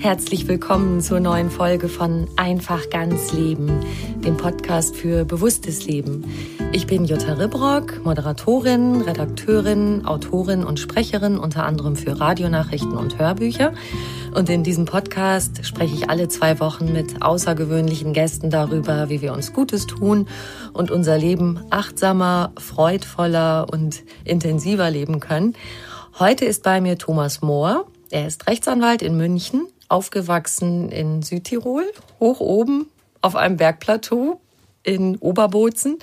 Herzlich willkommen zur neuen Folge von Einfach ganz Leben, dem Podcast für bewusstes Leben. Ich bin Jutta Ribrock, Moderatorin, Redakteurin, Autorin und Sprecherin unter anderem für Radionachrichten und Hörbücher. Und in diesem Podcast spreche ich alle zwei Wochen mit außergewöhnlichen Gästen darüber, wie wir uns Gutes tun und unser Leben achtsamer, freudvoller und intensiver leben können. Heute ist bei mir Thomas Mohr. Er ist Rechtsanwalt in München, aufgewachsen in Südtirol, hoch oben auf einem Bergplateau in Oberbozen.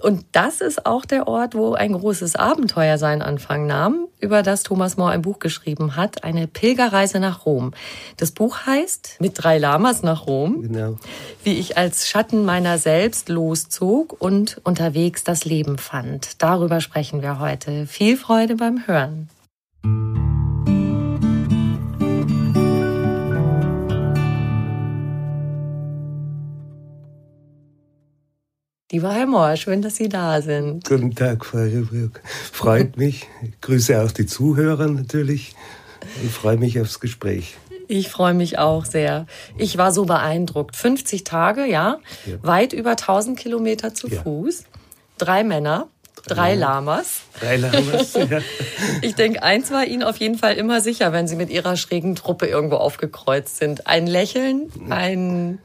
Und das ist auch der Ort, wo ein großes Abenteuer seinen Anfang nahm, über das Thomas More ein Buch geschrieben hat, eine Pilgerreise nach Rom. Das Buch heißt Mit drei Lamas nach Rom, genau. wie ich als Schatten meiner selbst loszog und unterwegs das Leben fand. Darüber sprechen wir heute. Viel Freude beim Hören. Lieber Herr Mohr, schön, dass Sie da sind. Guten Tag, Frau Rübrück. Freut mich. Ich grüße auch die Zuhörer natürlich. Ich freue mich aufs Gespräch. Ich freue mich auch sehr. Ich war so beeindruckt. 50 Tage, ja, ja. weit über 1000 Kilometer zu ja. Fuß, drei Männer, drei Lamas. Drei Lamas, ja. Ich denke, eins war Ihnen auf jeden Fall immer sicher, wenn Sie mit Ihrer schrägen Truppe irgendwo aufgekreuzt sind. Ein Lächeln, ein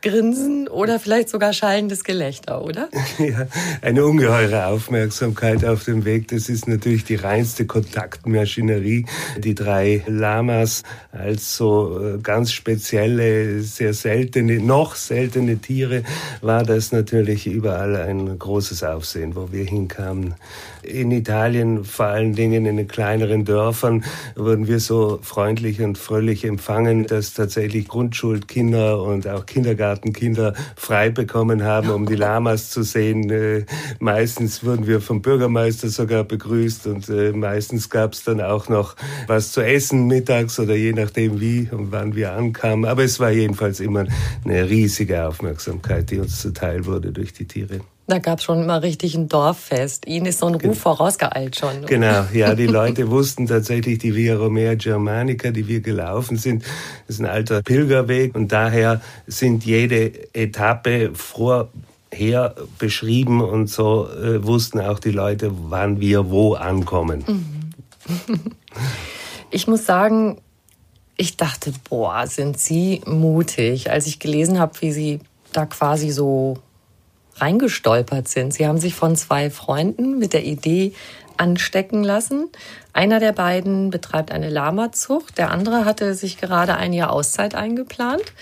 Grinsen oder vielleicht sogar schallendes Gelächter, oder? Ja, eine ungeheure Aufmerksamkeit auf dem Weg. Das ist natürlich die reinste Kontaktmaschinerie. Die drei Lamas als so äh, ganz spezielle, sehr seltene, noch seltene Tiere war das natürlich überall ein großes Aufsehen, wo wir hinkamen in Italien, vor allen Dingen in den kleineren Dörfern, wurden wir so freundlich und fröhlich empfangen, dass tatsächlich Grundschulkinder und auch Kindergartenkinder frei bekommen haben, um die Lamas zu sehen. Äh, meistens wurden wir vom Bürgermeister sogar begrüßt und äh, meistens gab es dann auch noch was zu essen mittags oder je nachdem wie und wann wir ankamen. Aber es war jedenfalls immer eine riesige Aufmerksamkeit, die uns zuteil wurde durch die Tiere. Da gab es schon immer richtig ein Dorffest. Ihnen ist so ein Ruf vorausgeeilt schon. Genau, ja, die Leute wussten tatsächlich die Via Romea Germanica, die wir gelaufen sind, das ist ein alter Pilgerweg und daher sind jede Etappe vorher beschrieben und so äh, wussten auch die Leute, wann wir wo ankommen. Mhm. Ich muss sagen, ich dachte, boah, sind Sie mutig, als ich gelesen habe, wie Sie da quasi so reingestolpert sind. Sie haben sich von zwei Freunden mit der Idee anstecken lassen. Einer der beiden betreibt eine Lamazucht, der andere hatte sich gerade ein Jahr Auszeit eingeplant.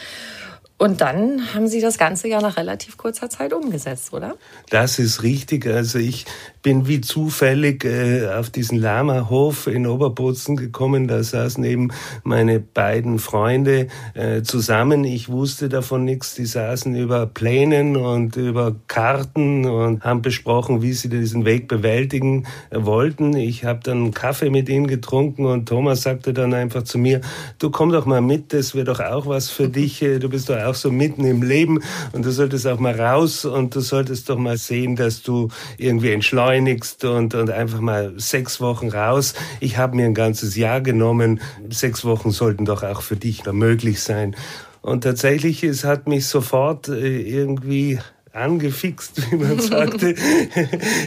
Und dann haben Sie das Ganze ja nach relativ kurzer Zeit umgesetzt, oder? Das ist richtig. Also ich bin wie zufällig äh, auf diesen Lama-Hof in Oberbozen gekommen. Da saßen eben meine beiden Freunde äh, zusammen. Ich wusste davon nichts. Die saßen über Plänen und über Karten und haben besprochen, wie sie diesen Weg bewältigen äh, wollten. Ich habe dann einen Kaffee mit ihnen getrunken und Thomas sagte dann einfach zu mir, du komm doch mal mit, das wäre doch auch was für dich. Äh, du bist doch auch so mitten im Leben und du solltest auch mal raus und du solltest doch mal sehen, dass du irgendwie entschleunigst und, und einfach mal sechs Wochen raus. Ich habe mir ein ganzes Jahr genommen. Sechs Wochen sollten doch auch für dich möglich sein. Und tatsächlich, es hat mich sofort äh, irgendwie angefixt, wie man sagte.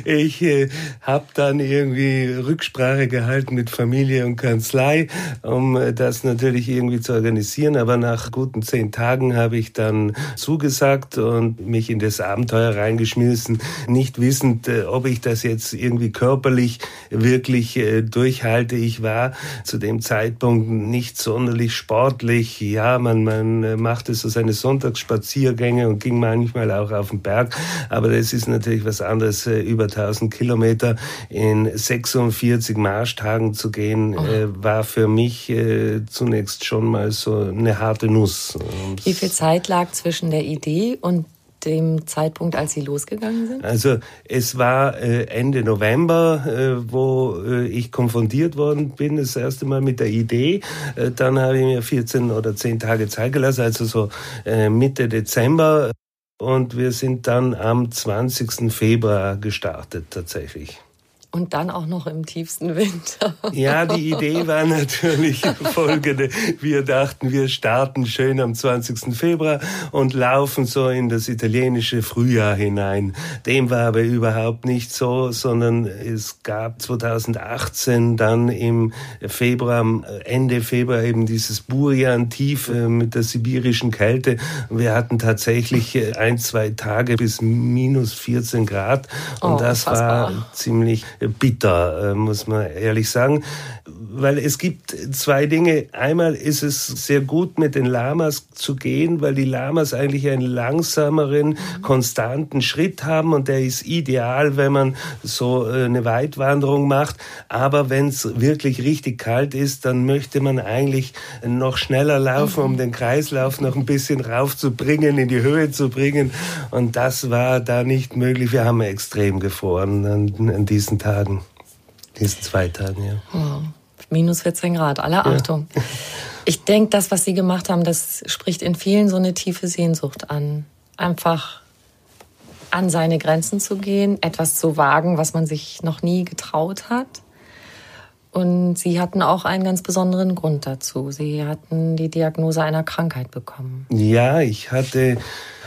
ich äh, habe dann irgendwie Rücksprache gehalten mit Familie und Kanzlei, um äh, das natürlich irgendwie zu organisieren. Aber nach guten zehn Tagen habe ich dann zugesagt und mich in das Abenteuer reingeschmissen, nicht wissend, äh, ob ich das jetzt irgendwie körperlich wirklich äh, durchhalte. Ich war zu dem Zeitpunkt nicht sonderlich sportlich. Ja, man, man äh, machte so seine Sonntagsspaziergänge und ging manchmal auch auf den Berg. Aber das ist natürlich was anderes, äh, über 1000 Kilometer in 46 Marschtagen zu gehen, oh. war für mich äh, zunächst schon mal so eine harte Nuss. Wie viel Zeit lag zwischen der Idee und dem Zeitpunkt, als Sie losgegangen sind? Also es war Ende November, wo ich konfrontiert worden bin, das erste Mal mit der Idee. Dann habe ich mir 14 oder 10 Tage Zeit gelassen, also so Mitte Dezember. Und wir sind dann am 20. Februar gestartet tatsächlich. Und dann auch noch im tiefsten Winter. Ja, die Idee war natürlich folgende. Wir dachten, wir starten schön am 20. Februar und laufen so in das italienische Frühjahr hinein. Dem war aber überhaupt nicht so, sondern es gab 2018 dann im Februar, Ende Februar eben dieses Burian-Tief äh, mit der sibirischen Kälte. Wir hatten tatsächlich äh, ein, zwei Tage bis minus 14 Grad und oh, das war ziemlich bitter, äh, muss man ehrlich sagen. Weil es gibt zwei Dinge. Einmal ist es sehr gut, mit den Lamas zu gehen, weil die Lamas eigentlich einen langsameren, konstanten Schritt haben und der ist ideal, wenn man so äh, eine Weitwanderung macht. Aber wenn es wirklich richtig kalt ist, dann möchte man eigentlich noch schneller laufen, um den Kreislauf noch ein bisschen raufzubringen, in die Höhe zu bringen. Und das war da nicht möglich. Wir haben extrem gefroren an, an diesen Tagen. Tagen. Diesen zwei Tagen, ja. Oh, minus 14 Grad, alle Achtung. Ja. Ich denke, das, was Sie gemacht haben, das spricht in vielen so eine tiefe Sehnsucht an. Einfach an seine Grenzen zu gehen, etwas zu wagen, was man sich noch nie getraut hat. Und Sie hatten auch einen ganz besonderen Grund dazu. Sie hatten die Diagnose einer Krankheit bekommen. Ja, ich hatte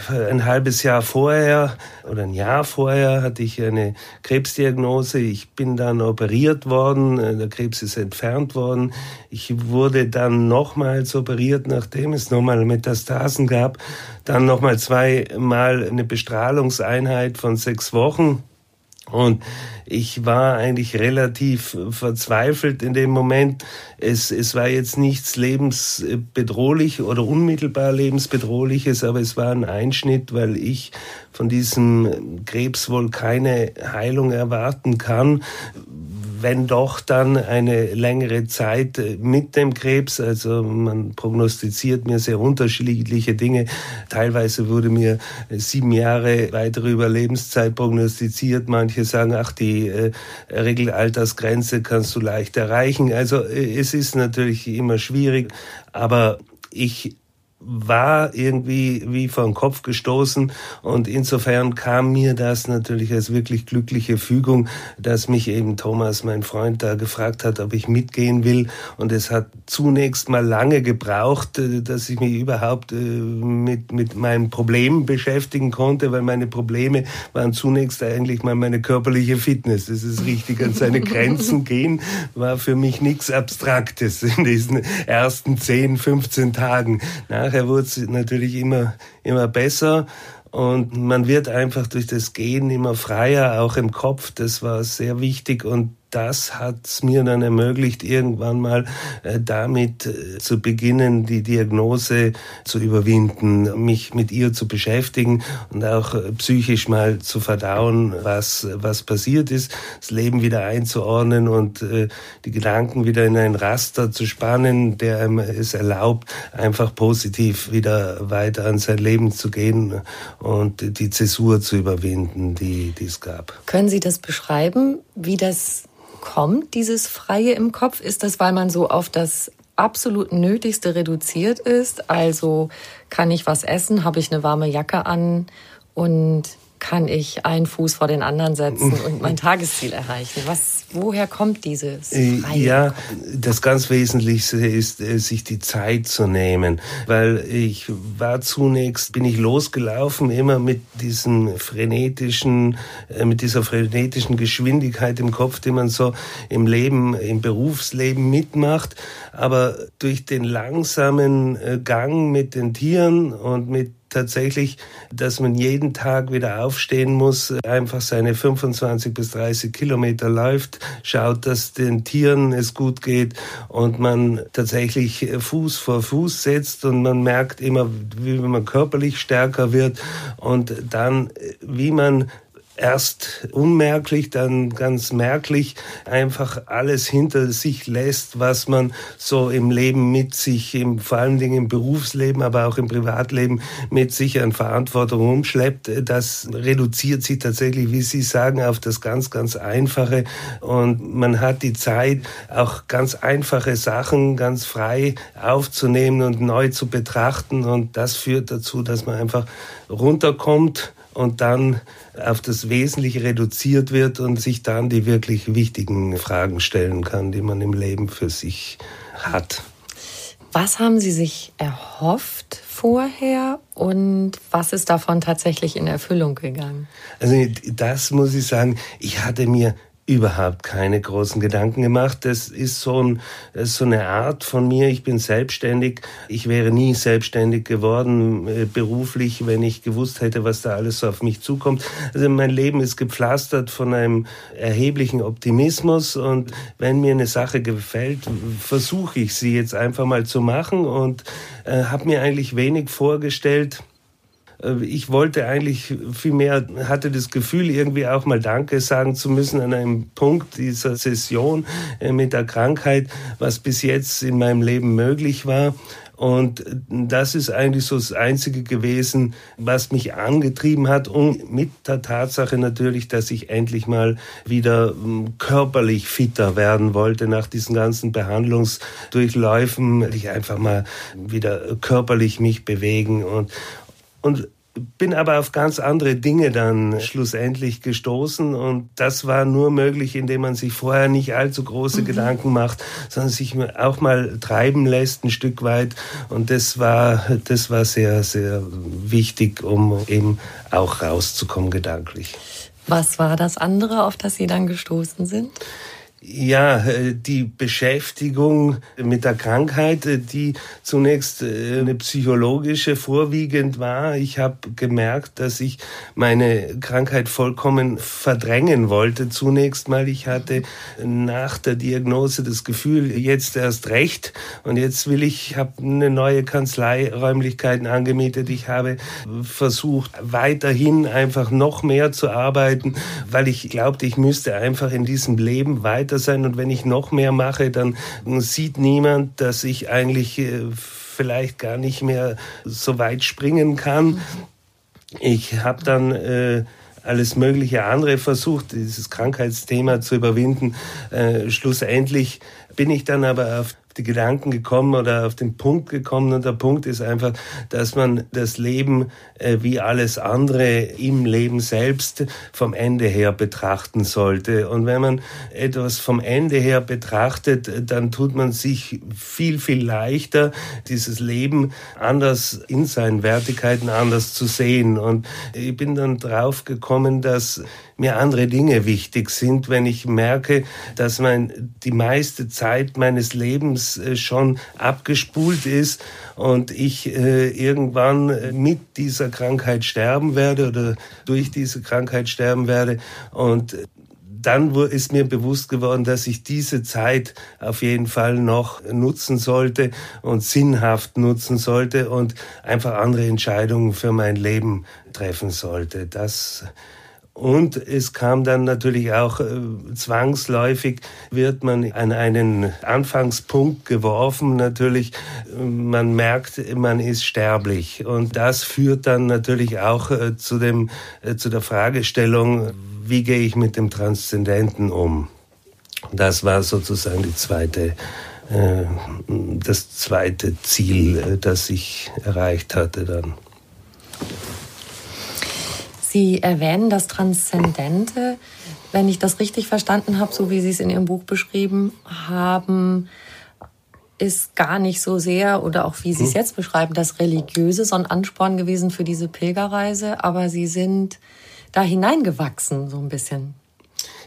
ein halbes Jahr vorher oder ein Jahr vorher hatte ich eine Krebsdiagnose. Ich bin dann operiert worden, der Krebs ist entfernt worden. Ich wurde dann nochmals operiert, nachdem es nochmal Metastasen gab. Dann nochmal zweimal eine Bestrahlungseinheit von sechs Wochen. Und ich war eigentlich relativ verzweifelt in dem Moment. Es, es war jetzt nichts lebensbedrohlich oder unmittelbar lebensbedrohliches, aber es war ein Einschnitt, weil ich von diesem Krebs wohl keine Heilung erwarten kann wenn doch dann eine längere Zeit mit dem Krebs. Also man prognostiziert mir sehr unterschiedliche Dinge. Teilweise wurde mir sieben Jahre weitere Überlebenszeit prognostiziert. Manche sagen, ach, die äh, Regelaltersgrenze kannst du leicht erreichen. Also äh, es ist natürlich immer schwierig, aber ich war irgendwie wie vor den Kopf gestoßen und insofern kam mir das natürlich als wirklich glückliche Fügung, dass mich eben Thomas, mein Freund, da gefragt hat, ob ich mitgehen will und es hat zunächst mal lange gebraucht, äh, dass ich mich überhaupt äh, mit, mit meinen Problemen beschäftigen konnte, weil meine Probleme waren zunächst eigentlich mal meine körperliche Fitness. Das ist richtig, an seine Grenzen gehen war für mich nichts Abstraktes in diesen ersten 10, 15 Tagen. Nach nachher wurde es natürlich immer, immer besser. Und man wird einfach durch das Gehen immer freier, auch im Kopf. Das war sehr wichtig. Und das hat es mir dann ermöglicht, irgendwann mal äh, damit äh, zu beginnen, die Diagnose zu überwinden, mich mit ihr zu beschäftigen und auch äh, psychisch mal zu verdauen, was, was passiert ist, das Leben wieder einzuordnen und äh, die Gedanken wieder in ein Raster zu spannen, der einem es erlaubt, einfach positiv wieder weiter an sein Leben zu gehen und die Zäsur zu überwinden, die, die es gab. Können Sie das beschreiben, wie das kommt, dieses Freie im Kopf? Ist das, weil man so auf das absolut Nötigste reduziert ist? Also kann ich was essen, habe ich eine warme Jacke an und kann ich einen Fuß vor den anderen setzen und mein Tagesziel erreichen? Was, woher kommt dieses? Äh, Freie ja, das ganz Wesentlichste ist, äh, sich die Zeit zu nehmen, weil ich war zunächst, bin ich losgelaufen, immer mit diesem frenetischen, äh, mit dieser frenetischen Geschwindigkeit im Kopf, die man so im Leben, im Berufsleben mitmacht, aber durch den langsamen Gang mit den Tieren und mit tatsächlich, dass man jeden Tag wieder aufstehen muss, einfach seine 25 bis 30 Kilometer läuft, schaut, dass den Tieren es gut geht und man tatsächlich Fuß vor Fuß setzt und man merkt immer, wie man körperlich stärker wird und dann, wie man erst unmerklich, dann ganz merklich einfach alles hinter sich lässt, was man so im Leben mit sich, im, vor allen Dingen im Berufsleben, aber auch im Privatleben mit sich an Verantwortung umschleppt. Das reduziert sich tatsächlich, wie Sie sagen, auf das ganz, ganz Einfache. Und man hat die Zeit, auch ganz einfache Sachen ganz frei aufzunehmen und neu zu betrachten. Und das führt dazu, dass man einfach runterkommt und dann auf das Wesentliche reduziert wird und sich dann die wirklich wichtigen Fragen stellen kann, die man im Leben für sich hat. Was haben Sie sich erhofft vorher und was ist davon tatsächlich in Erfüllung gegangen? Also das muss ich sagen, ich hatte mir überhaupt keine großen Gedanken gemacht. Das ist so, ein, so eine Art von mir. Ich bin selbstständig. Ich wäre nie selbstständig geworden äh, beruflich, wenn ich gewusst hätte, was da alles so auf mich zukommt. Also mein Leben ist gepflastert von einem erheblichen Optimismus und wenn mir eine Sache gefällt, versuche ich sie jetzt einfach mal zu machen und äh, habe mir eigentlich wenig vorgestellt ich wollte eigentlich viel mehr, hatte das Gefühl, irgendwie auch mal Danke sagen zu müssen an einem Punkt dieser Session äh, mit der Krankheit, was bis jetzt in meinem Leben möglich war. Und das ist eigentlich so das Einzige gewesen, was mich angetrieben hat und mit der Tatsache natürlich, dass ich endlich mal wieder hm, körperlich fitter werden wollte nach diesen ganzen Behandlungsdurchläufen. Ich einfach mal wieder körperlich mich bewegen und, und bin aber auf ganz andere Dinge dann schlussendlich gestoßen und das war nur möglich, indem man sich vorher nicht allzu große mhm. Gedanken macht, sondern sich auch mal treiben lässt ein Stück weit und das war das war sehr sehr wichtig, um eben auch rauszukommen gedanklich. Was war das andere, auf das Sie dann gestoßen sind? Ja, äh, die Beschäftigung mit der Krankheit, äh, die zunächst äh, eine psychologische vorwiegend war. Ich habe gemerkt, dass ich meine Krankheit vollkommen verdrängen wollte. Zunächst mal, ich hatte nach der Diagnose das Gefühl, jetzt erst recht und jetzt will ich, habe eine neue Kanzlei, Räumlichkeiten angemietet. Ich habe versucht, weiterhin einfach noch mehr zu arbeiten, weil ich glaubte, ich müsste einfach in diesem Leben weiter weiter sein und wenn ich noch mehr mache, dann sieht niemand, dass ich eigentlich äh, vielleicht gar nicht mehr so weit springen kann. Ich habe dann äh, alles mögliche andere versucht, dieses Krankheitsthema zu überwinden. Äh, schlussendlich bin ich dann aber auf die Gedanken gekommen oder auf den Punkt gekommen und der Punkt ist einfach, dass man das Leben äh, wie alles andere im Leben selbst vom Ende her betrachten sollte. Und wenn man etwas vom Ende her betrachtet, dann tut man sich viel, viel leichter, dieses Leben anders in seinen Wertigkeiten anders zu sehen. Und ich bin dann drauf gekommen, dass mir andere Dinge wichtig sind, wenn ich merke, dass mein, die meiste Zeit meines Lebens äh, schon abgespult ist und ich äh, irgendwann äh, mit dieser Krankheit sterben werde oder durch diese Krankheit sterben werde. Und dann ist mir bewusst geworden, dass ich diese Zeit auf jeden Fall noch nutzen sollte und sinnhaft nutzen sollte und einfach andere Entscheidungen für mein Leben treffen sollte. Das und es kam dann natürlich auch äh, zwangsläufig, wird man an einen Anfangspunkt geworfen. Natürlich, äh, man merkt, man ist sterblich. Und das führt dann natürlich auch äh, zu, dem, äh, zu der Fragestellung, wie gehe ich mit dem Transzendenten um? Das war sozusagen die zweite, äh, das zweite Ziel, äh, das ich erreicht hatte dann. Sie erwähnen das Transzendente. Wenn ich das richtig verstanden habe, so wie Sie es in Ihrem Buch beschrieben haben, ist gar nicht so sehr oder auch wie Sie es hm. jetzt beschreiben, das Religiöse so ein Ansporn gewesen für diese Pilgerreise, aber Sie sind da hineingewachsen so ein bisschen.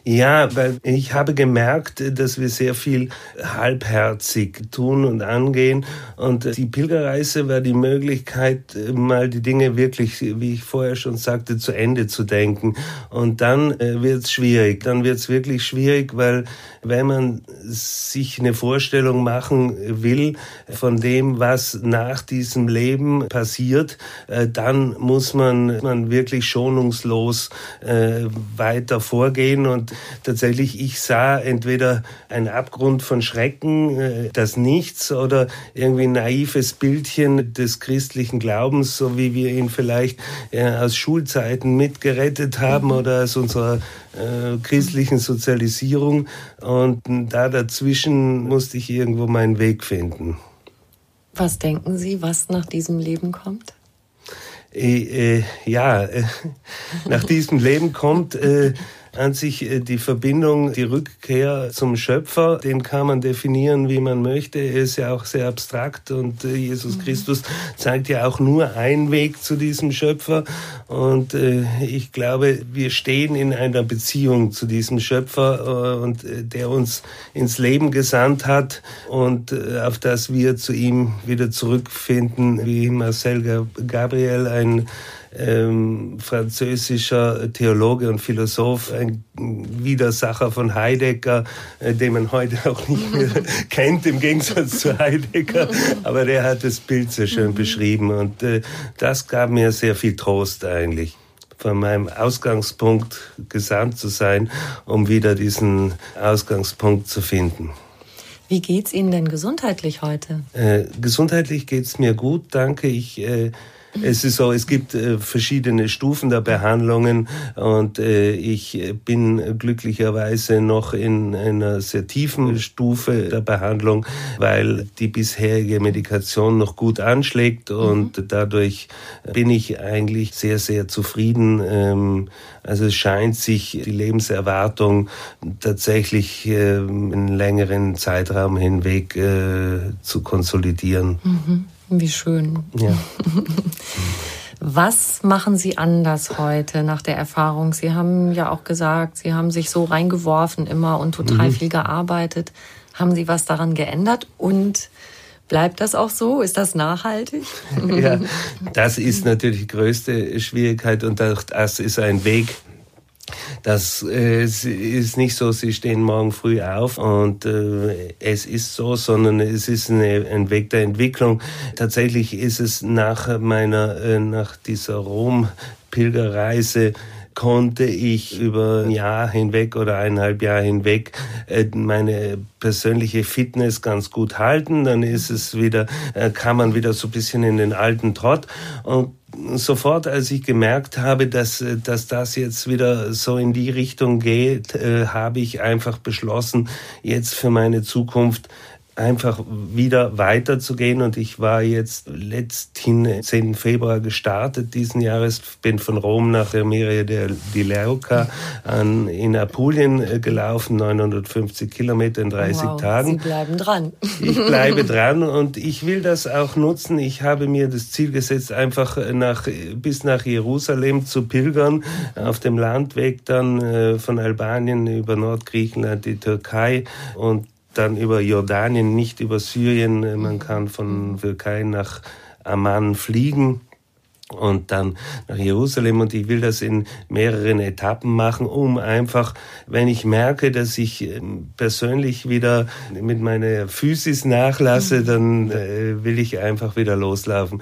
Ja, weil ich habe gemerkt, dass wir sehr viel halbherzig tun und angehen. Und die Pilgerreise war die Möglichkeit, mal die Dinge wirklich, wie ich vorher schon sagte, zu Ende zu denken. Und dann äh, wird es schwierig. Dann wird es wirklich schwierig, weil wenn man sich eine Vorstellung machen will von dem, was nach diesem Leben passiert, äh, dann muss man, man wirklich schonungslos äh, weiter vorgehen. Und tatsächlich, ich sah entweder einen Abgrund von Schrecken, äh, das Nichts oder irgendwie ein naives Bildchen des christlichen Glaubens, so wie wir ihn vielleicht aus Schulzeiten mitgerettet haben mhm. oder aus unserer äh, christlichen Sozialisierung. Und da dazwischen musste ich irgendwo meinen Weg finden. Was denken Sie, was nach diesem Leben kommt? Äh, äh, ja, äh, nach diesem Leben kommt an sich äh, die Verbindung, die Rückkehr zum Schöpfer, den kann man definieren, wie man möchte. Er ist ja auch sehr abstrakt und äh, Jesus mhm. Christus zeigt ja auch nur einen Weg zu diesem Schöpfer. Und äh, ich glaube, wir stehen in einer Beziehung zu diesem Schöpfer und der uns ins Leben gesandt hat und auf das wir zu ihm wieder zurückfinden, wie Marcel Gabriel, ein ähm, französischer Theologe und Philosoph, ein Widersacher von Heidegger, äh, den man heute auch nicht mehr kennt, im Gegensatz zu Heidegger. Aber der hat das Bild sehr schön mhm. beschrieben und äh, das gab mir sehr viel Trost eigentlich von meinem Ausgangspunkt gesandt zu sein, um wieder diesen Ausgangspunkt zu finden. Wie geht's Ihnen denn gesundheitlich heute? Äh, gesundheitlich geht's mir gut, danke. Ich äh, es ist so, es gibt äh, verschiedene Stufen der Behandlungen und äh, ich bin glücklicherweise noch in einer sehr tiefen Stufe der Behandlung, weil die bisherige Medikation noch gut anschlägt und mhm. dadurch bin ich eigentlich sehr, sehr zufrieden. Ähm, also es scheint sich die Lebenserwartung tatsächlich äh, einen längeren Zeitraum hinweg äh, zu konsolidieren. Mhm. Wie schön. Ja. Was machen Sie anders heute nach der Erfahrung? Sie haben ja auch gesagt, Sie haben sich so reingeworfen immer und total mhm. viel gearbeitet. Haben Sie was daran geändert und Bleibt das auch so? Ist das nachhaltig? ja, das ist natürlich die größte Schwierigkeit und das ist ein Weg, das äh, ist nicht so, sie stehen morgen früh auf und äh, es ist so, sondern es ist eine, ein Weg der Entwicklung. Tatsächlich ist es nach meiner, äh, nach dieser Rom-Pilgerreise konnte ich über ein Jahr hinweg oder eineinhalb Jahre hinweg äh, meine persönliche Fitness ganz gut halten. Dann ist es wieder, äh, kann man wieder so ein bisschen in den alten Trott und sofort, als ich gemerkt habe, dass, dass das jetzt wieder so in die Richtung geht, äh, habe ich einfach beschlossen, jetzt für meine Zukunft einfach wieder weiterzugehen. Und ich war jetzt letzten 10. Februar gestartet diesen Jahres, bin von Rom nach Emiria di Leuca an, in Apulien äh, gelaufen, 950 Kilometer in 30 wow, Tagen. Sie bleiben dran. Ich bleibe dran und ich will das auch nutzen. Ich habe mir das Ziel gesetzt, einfach nach, bis nach Jerusalem zu pilgern, auf dem Landweg dann äh, von Albanien über Nordgriechenland, die Türkei und dann über Jordanien, nicht über Syrien. Man kann von Türkei nach Amman fliegen. und dann nach Jerusalem und ich will das in mehreren Etappen machen, um einfach, wenn ich merke, dass ich ähm, persönlich wieder mit meiner Physis nachlasse, mhm. dann äh, will ich einfach wieder loslaufen.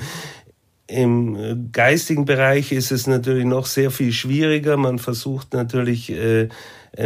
Im äh, geistigen Bereich ist es natürlich noch sehr viel schwieriger. Man versucht natürlich äh, äh,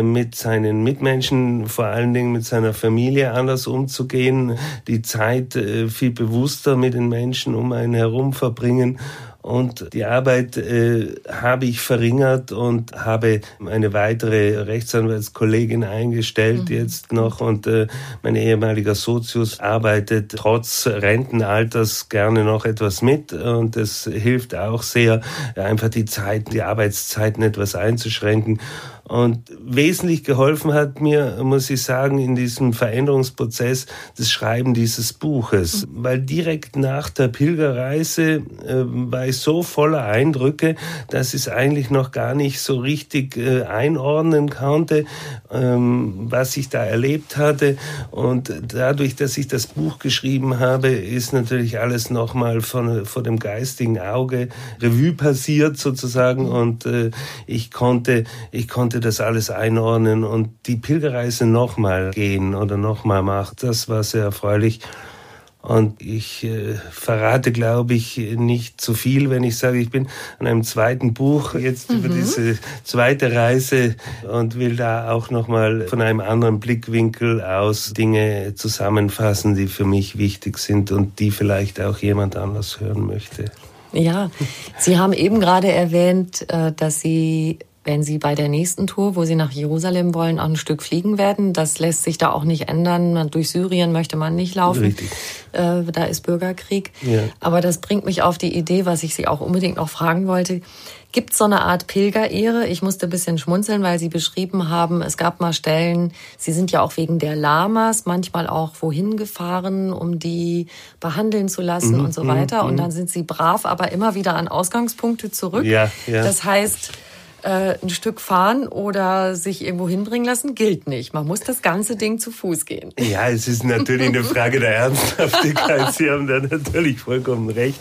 mit seinen Mitmenschen, vor allen Dingen mit seiner Familie anders umzugehen, die Zeit äh, viel bewusster mit den Menschen um einen herum verbringen und die Arbeit äh, habe ich verringert und habe eine weitere Rechtsanwaltskollegin eingestellt mhm. jetzt noch. Und äh, mein ehemaliger Sozius arbeitet trotz Rentenalters gerne noch etwas mit. Und es hilft auch sehr, einfach die Zeiten, die Arbeitszeiten etwas einzuschränken. Und wesentlich geholfen hat mir, muss ich sagen, in diesem Veränderungsprozess das Schreiben dieses Buches. Weil direkt nach der Pilgerreise äh, war ich so voller Eindrücke, dass ich es eigentlich noch gar nicht so richtig äh, einordnen konnte, ähm, was ich da erlebt hatte. Und dadurch, dass ich das Buch geschrieben habe, ist natürlich alles nochmal vor dem geistigen Auge Revue passiert sozusagen. Und äh, ich konnte, ich konnte konnte das alles einordnen und die Pilgerreise nochmal gehen oder nochmal machen. Das war sehr erfreulich. Und ich äh, verrate, glaube ich, nicht zu viel, wenn ich sage, ich bin an einem zweiten Buch jetzt mhm. über diese zweite Reise und will da auch nochmal von einem anderen Blickwinkel aus Dinge zusammenfassen, die für mich wichtig sind und die vielleicht auch jemand anders hören möchte. Ja, Sie haben eben gerade erwähnt, äh, dass Sie wenn Sie bei der nächsten Tour, wo Sie nach Jerusalem wollen, auch ein Stück fliegen werden. Das lässt sich da auch nicht ändern. Durch Syrien möchte man nicht laufen. Richtig. Äh, da ist Bürgerkrieg. Ja. Aber das bringt mich auf die Idee, was ich Sie auch unbedingt noch fragen wollte. Gibt es so eine Art Pilgerehre? Ich musste ein bisschen schmunzeln, weil Sie beschrieben haben, es gab mal Stellen, Sie sind ja auch wegen der Lamas manchmal auch wohin gefahren, um die behandeln zu lassen mhm, und so weiter. Mhm, und dann sind Sie brav, aber immer wieder an Ausgangspunkte zurück. Ja, ja. Das heißt, äh, ein Stück fahren oder sich irgendwo hinbringen lassen, gilt nicht. Man muss das ganze Ding zu Fuß gehen. Ja, es ist natürlich eine Frage der Ernsthaftigkeit. Sie haben da natürlich vollkommen recht.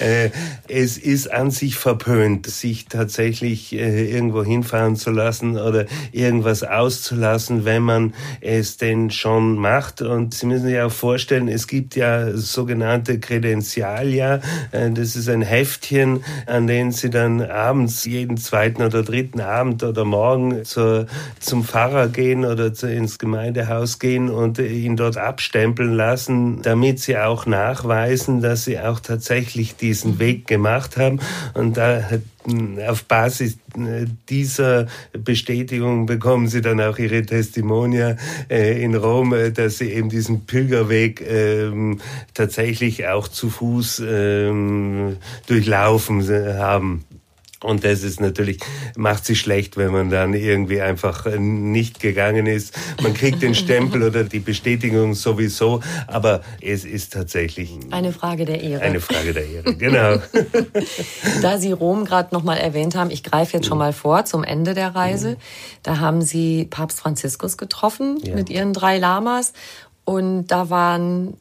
Äh, es ist an sich verpönt, sich tatsächlich äh, irgendwo hinfahren zu lassen oder irgendwas auszulassen, wenn man es denn schon macht. Und Sie müssen sich auch vorstellen, es gibt ja sogenannte Kredenzialia. Das ist ein Heftchen, an denen Sie dann abends jeden zweiten oder dritten Abend oder morgen zur, zum Pfarrer gehen oder zu, ins Gemeindehaus gehen und ihn dort abstempeln lassen, damit sie auch nachweisen, dass sie auch tatsächlich diesen Weg gemacht haben. Und da auf Basis äh, dieser Bestätigung bekommen sie dann auch ihre Testimonia äh, in Rom, äh, dass sie eben diesen Pilgerweg ähm, tatsächlich auch zu Fuß ähm, durchlaufen haben. Und das ist natürlich, macht sich schlecht, wenn man dann irgendwie einfach nicht gegangen ist. Man kriegt den Stempel oder die Bestätigung sowieso, aber es ist tatsächlich eine Frage der Ehre. Eine Frage der Ehre, genau. da Sie Rom gerade nochmal erwähnt haben, ich greife jetzt schon mal vor zum Ende der Reise. Da haben Sie Papst Franziskus getroffen ja. mit Ihren drei Lamas und da waren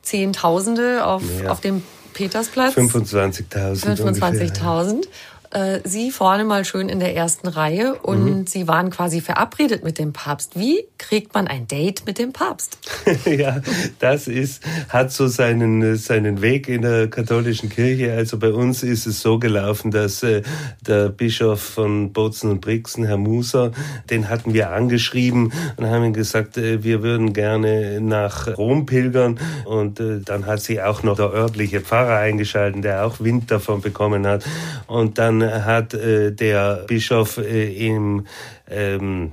Zehntausende auf, ja. auf dem Petersplatz. 25.000. 25.000 äh, Sie vorne mal schön in der ersten Reihe und mhm. Sie waren quasi verabredet mit dem Papst. Wie kriegt man ein Date mit dem Papst? ja, das ist, hat so seinen, seinen Weg in der katholischen Kirche. Also bei uns ist es so gelaufen, dass äh, der Bischof von Bozen und Brixen, Herr Muser, den hatten wir angeschrieben und haben ihm gesagt, äh, wir würden gerne nach Rom pilgern. Und äh, dann hat sich auch noch der örtliche Pfarrer eingeschaltet, der auch Wind davon bekommen hat. Und dann hat äh, der Bischof äh, im ähm,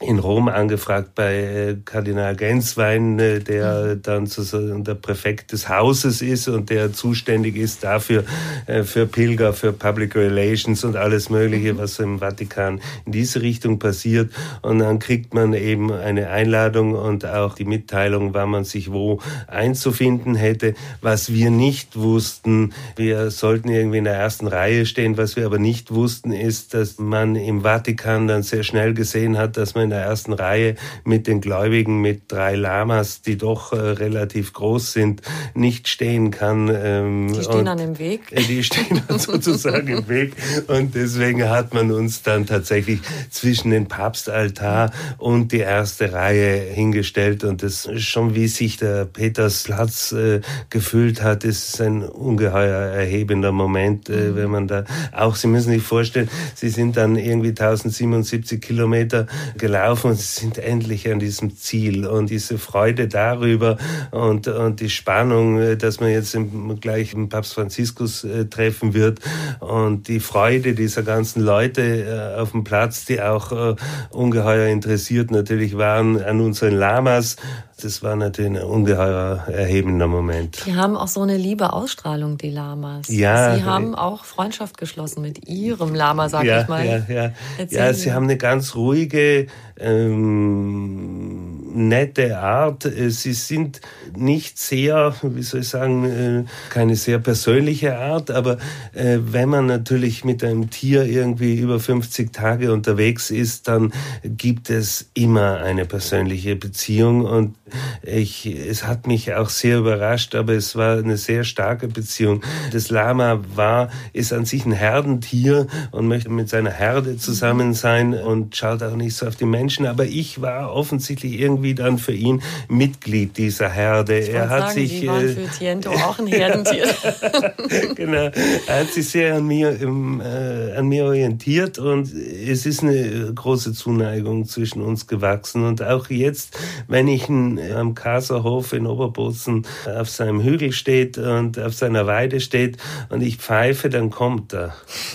in Rom angefragt bei äh, Kardinal Genswein, äh, der mhm. dann sozusagen der Präfekt des Hauses ist und der zuständig ist dafür äh, für Pilger, für Public Relations und alles Mögliche, mhm. was im Vatikan in diese Richtung passiert. Und dann kriegt man eben eine Einladung und auch die Mitteilung, wann man sich wo einzufinden hätte. Was wir nicht wussten, wir sollten irgendwie in der ersten Reihe stehen. Was wir aber nicht wussten, ist, dass man im Vatikan dann sehr schnell gesehen hat, dass man in der ersten Reihe mit den Gläubigen, mit drei Lamas, die doch äh, relativ groß sind, nicht stehen kann. Ähm, die stehen dann im Weg. Äh, die stehen dann sozusagen im Weg. Und deswegen hat man uns dann tatsächlich zwischen den Papstaltar und die erste Reihe hingestellt. Und das ist schon, wie sich der Petersplatz äh, gefühlt hat, ist ein ungeheuer erhebender Moment, äh, mhm. wenn man da auch, Sie müssen sich vorstellen, Sie sind dann irgendwie 1077 Kilometer gelaufen und Sie sind endlich an diesem Ziel. Und diese Freude darüber und, und die Spannung, äh, dass man jetzt im, gleich Papst Franziskus äh, treffen wird und die Freude dieser ganzen Leute äh, auf dem Platz, die auch äh, ungeheuer interessiert natürlich waren an unseren Lamas das war natürlich ein ungeheuer erhebender Moment. Die haben auch so eine liebe Ausstrahlung, die Lamas. Ja. Sie haben auch Freundschaft geschlossen mit ihrem Lama, sag ja, ich mal. Ja, ja. ja, sie haben eine ganz ruhige, ähm, nette Art. Äh, sie sind nicht sehr, wie soll ich sagen, äh, keine sehr persönliche Art, aber äh, wenn man natürlich mit einem Tier irgendwie über 50 Tage unterwegs ist, dann gibt es immer eine persönliche Beziehung und ich, es hat mich auch sehr überrascht, aber es war eine sehr starke Beziehung. Das Lama war, ist an sich ein Herdentier und möchte mit seiner Herde zusammen sein und schaut auch nicht so auf die Menschen, aber ich war offensichtlich irgendwie dann für ihn Mitglied dieser Herde. Er hat sagen, sich Sie waren äh, für Tiento auch ein Herdentier. genau, er hat sich sehr an mir, äh, an mir orientiert und es ist eine große Zuneigung zwischen uns gewachsen. Und auch jetzt, wenn ich am Kaserhof in Oberbozen auf seinem Hügel steht und auf seiner Weide steht und ich pfeife, dann kommt er.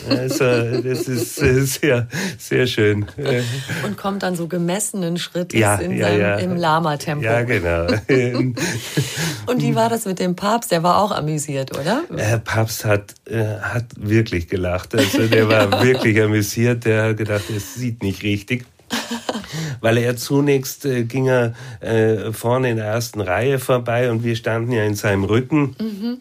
Also das ist sehr, sehr schön. Und kommt dann so gemessenen Schrittes ja, in ja, seinem ja im Lama-Tempo. Ja, genau. Und wie war das mit dem Papst? Der war auch amüsiert, oder? Der Papst hat, äh, hat wirklich gelacht. Also der war wirklich amüsiert. Der hat gedacht, es sieht nicht richtig. Weil er zunächst äh, ging er äh, vorne in der ersten Reihe vorbei und wir standen ja in seinem Rücken. Mhm.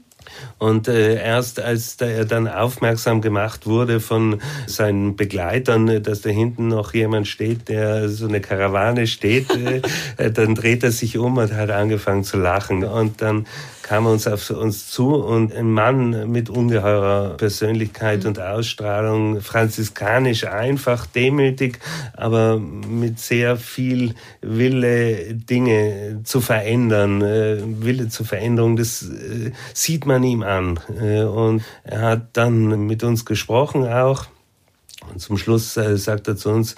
Und äh, erst als er dann aufmerksam gemacht wurde von seinen Begleitern, äh, dass da hinten noch jemand steht, der so eine Karawane steht, äh dann dreht er sich um und hat angefangen zu lachen. Und dann kam uns auf uns zu und ein Mann mit ungeheurer Persönlichkeit und Ausstrahlung, franziskanisch einfach, demütig, aber mit sehr viel Wille, Dinge zu verändern, äh, Wille zur Veränderung, das äh, sieht man ihm an. Äh, und er hat dann mit uns gesprochen auch. Und zum Schluss sagt er zu uns,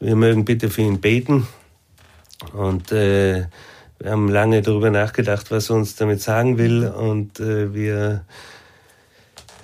wir mögen bitte für ihn beten. Und äh, wir haben lange darüber nachgedacht, was er uns damit sagen will und äh, wir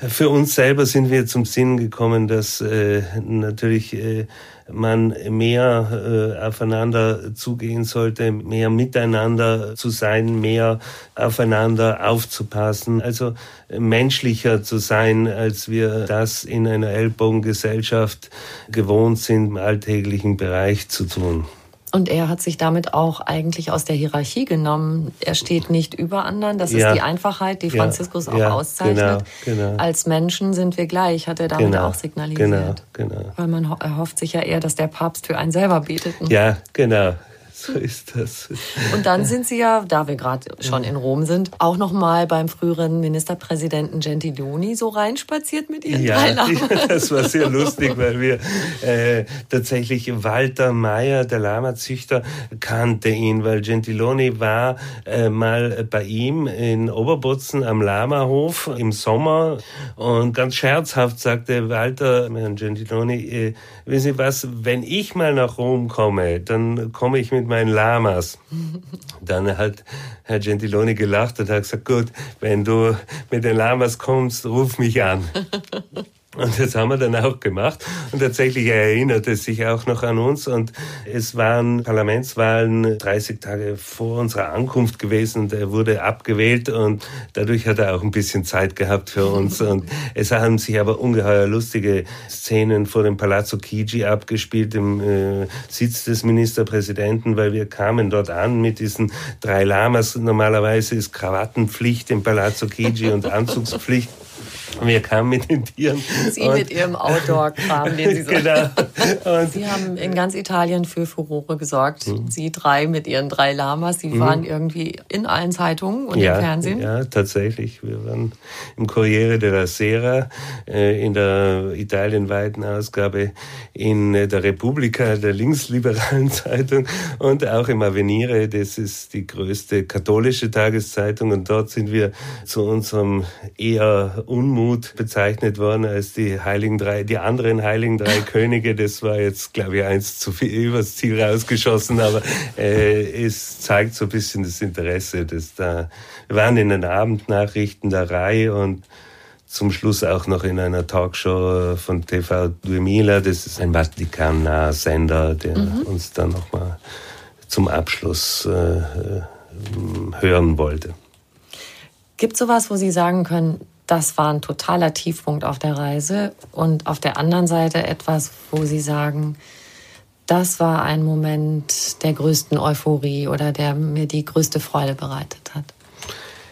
für uns selber sind wir zum Sinn gekommen, dass äh, natürlich äh, man mehr äh, aufeinander zugehen sollte, mehr miteinander zu sein, mehr aufeinander aufzupassen, also menschlicher zu sein, als wir das in einer Ellbogengesellschaft gewohnt sind, im alltäglichen Bereich zu tun. Und er hat sich damit auch eigentlich aus der Hierarchie genommen. Er steht nicht über anderen. Das ja. ist die Einfachheit, die Franziskus ja. auch ja. auszeichnet. Genau. Genau. Als Menschen sind wir gleich, hat er damit genau. auch signalisiert. Genau. Genau. Weil man erhofft sich ja eher, dass der Papst für einen selber betet. Ja, genau. So ist das. Und dann sind Sie ja, da wir gerade schon in Rom sind, auch noch mal beim früheren Ministerpräsidenten Gentiloni so reinspaziert mit Ihren ja, drei Lamas. Das war sehr lustig, weil wir äh, tatsächlich Walter Meyer, der Lamazüchter, kannte ihn, weil Gentiloni war äh, mal bei ihm in Oberbotzen am Lamahof im Sommer und ganz scherzhaft sagte Walter, Herrn Gentiloni, äh, wissen Sie was, wenn ich mal nach Rom komme, dann komme ich mit meinen Lamas. Dann hat Herr Gentiloni gelacht und hat gesagt, gut, wenn du mit den Lamas kommst, ruf mich an. Und das haben wir dann auch gemacht. Und tatsächlich erinnert es sich auch noch an uns. Und es waren Parlamentswahlen 30 Tage vor unserer Ankunft gewesen. Und er wurde abgewählt und dadurch hat er auch ein bisschen Zeit gehabt für uns. Und es haben sich aber ungeheuer lustige Szenen vor dem Palazzo Chigi abgespielt, im äh, Sitz des Ministerpräsidenten, weil wir kamen dort an mit diesen drei Lamas. Normalerweise ist Krawattenpflicht im Palazzo Chigi und Anzugspflicht. Wir kamen mit den Tieren. Sie mit Ihrem Outdoor-Kram, den Sie so. genau. Und Sie haben in ganz Italien für Furore gesorgt. Mhm. Sie drei mit Ihren drei Lamas. Sie mhm. waren irgendwie in allen Zeitungen und ja, im Fernsehen. Ja, tatsächlich. Wir waren im Corriere della Sera, äh, in der italienweiten Ausgabe, in der Repubblica, der linksliberalen Zeitung und auch im Avenire. Das ist die größte katholische Tageszeitung. Und dort sind wir zu unserem eher Unmut bezeichnet worden als die Heiligen Drei, die anderen Heiligen Drei Könige. Das war jetzt, glaube ich, eins zu viel übers Ziel rausgeschossen, aber äh, es zeigt so ein bisschen das Interesse, dass da, wir waren in den Abendnachrichten der Reihe und zum Schluss auch noch in einer Talkshow von TV 2000. Das ist ein Vatikan-naher Sender, der mhm. uns dann nochmal zum Abschluss äh hören wollte. Gibt es sowas, wo Sie sagen können, das war ein totaler Tiefpunkt auf der Reise und auf der anderen Seite etwas, wo Sie sagen, das war ein Moment der größten Euphorie oder der mir die größte Freude bereitet hat?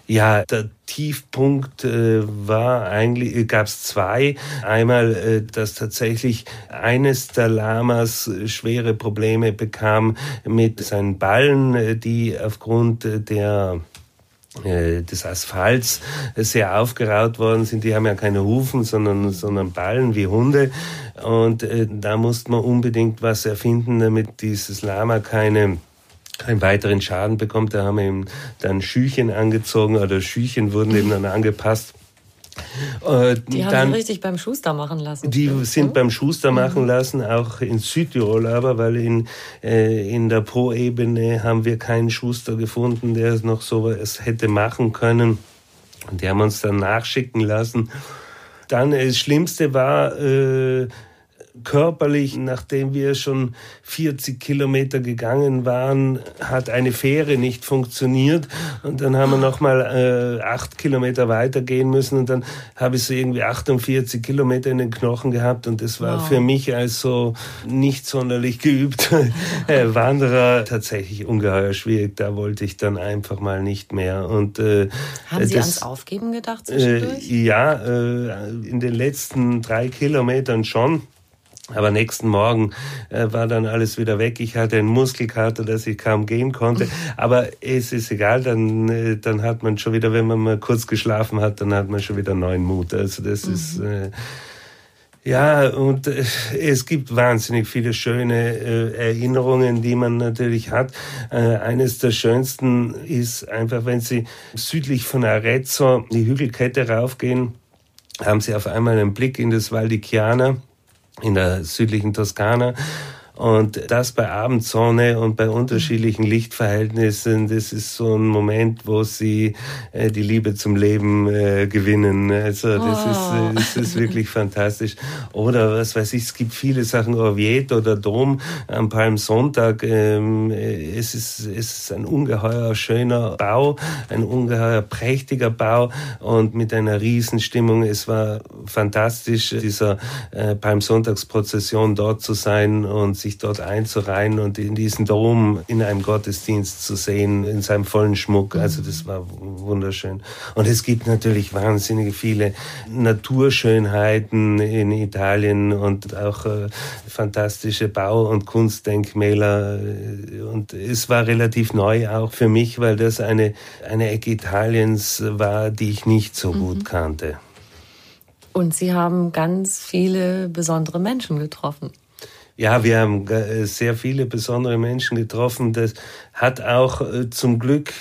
Ja, der Tiefpunkt äh, war eigentlich, äh, gab es zwei. Einmal, äh, dass tatsächlich eines der Lamas schwere Probleme bekam mit seinen Ballen, die aufgrund der des Asphalts sehr aufgeraut worden sind. Die haben ja keine Hufen, sondern, sondern Ballen wie Hunde. Und äh, da musste man unbedingt was erfinden, damit dieses Lama keine keinen weiteren Schaden bekommt. Da haben wir ihm dann Schüchen angezogen oder Schüchen wurden eben dann angepasst äh, die haben dann, sie richtig beim Schuster machen lassen. Die sind beim Schuster machen mhm. lassen, auch in Südtirol aber, weil in, äh, in der Pro-Ebene haben wir keinen Schuster gefunden, der es noch so es hätte machen können. Und die haben uns dann nachschicken lassen. Dann äh, das Schlimmste war, äh, körperlich, nachdem wir schon 40 Kilometer gegangen waren, hat eine Fähre nicht funktioniert. Und dann haben wir nochmal äh, acht Kilometer weitergehen müssen. Und dann habe ich so irgendwie 48 Kilometer in den Knochen gehabt. Und das war wow. für mich als so nicht sonderlich geübter äh, Wanderer tatsächlich ungeheuer schwierig. Da wollte ich dann einfach mal nicht mehr. Und, äh, haben Sie das, ans Aufgeben gedacht zwischendurch? Äh, ja, äh, in den letzten drei Kilometern schon. Aber nächsten Morgen äh, war dann alles wieder weg. Ich hatte einen Muskelkater, dass ich kaum gehen konnte. Aber es ist egal, dann, äh, dann hat man schon wieder, wenn man mal kurz geschlafen hat, dann hat man schon wieder neuen Mut. Also das mhm. ist... Äh, ja, und äh, es gibt wahnsinnig viele schöne äh, Erinnerungen, die man natürlich hat. Äh, eines der schönsten ist einfach, wenn Sie südlich von Arezzo die Hügelkette raufgehen, haben Sie auf einmal einen Blick in das Val di Chiana in der südlichen Toskana und das bei Abendsonne und bei unterschiedlichen Lichtverhältnissen, das ist so ein Moment, wo sie äh, die Liebe zum Leben äh, gewinnen. Also das, oh. ist, äh, das ist wirklich fantastisch. Oder was weiß ich, es gibt viele Sachen, Orvieto oder Dom am Palmsonntag. Ähm, äh, es, ist, es ist ein ungeheuer schöner Bau, ein ungeheuer prächtiger Bau und mit einer Riesenstimmung. Es war fantastisch, dieser äh, Palmsonntagsprozession dort zu sein und sich sich dort einzureihen und in diesen Dom in einem Gottesdienst zu sehen, in seinem vollen Schmuck. Also das war wunderschön. Und es gibt natürlich wahnsinnig viele Naturschönheiten in Italien und auch äh, fantastische Bau- und Kunstdenkmäler. Und es war relativ neu auch für mich, weil das eine, eine Ecke Italiens war, die ich nicht so mhm. gut kannte. Und Sie haben ganz viele besondere Menschen getroffen. Ja, wir haben äh, sehr viele besondere Menschen getroffen. Das hat auch äh, zum Glück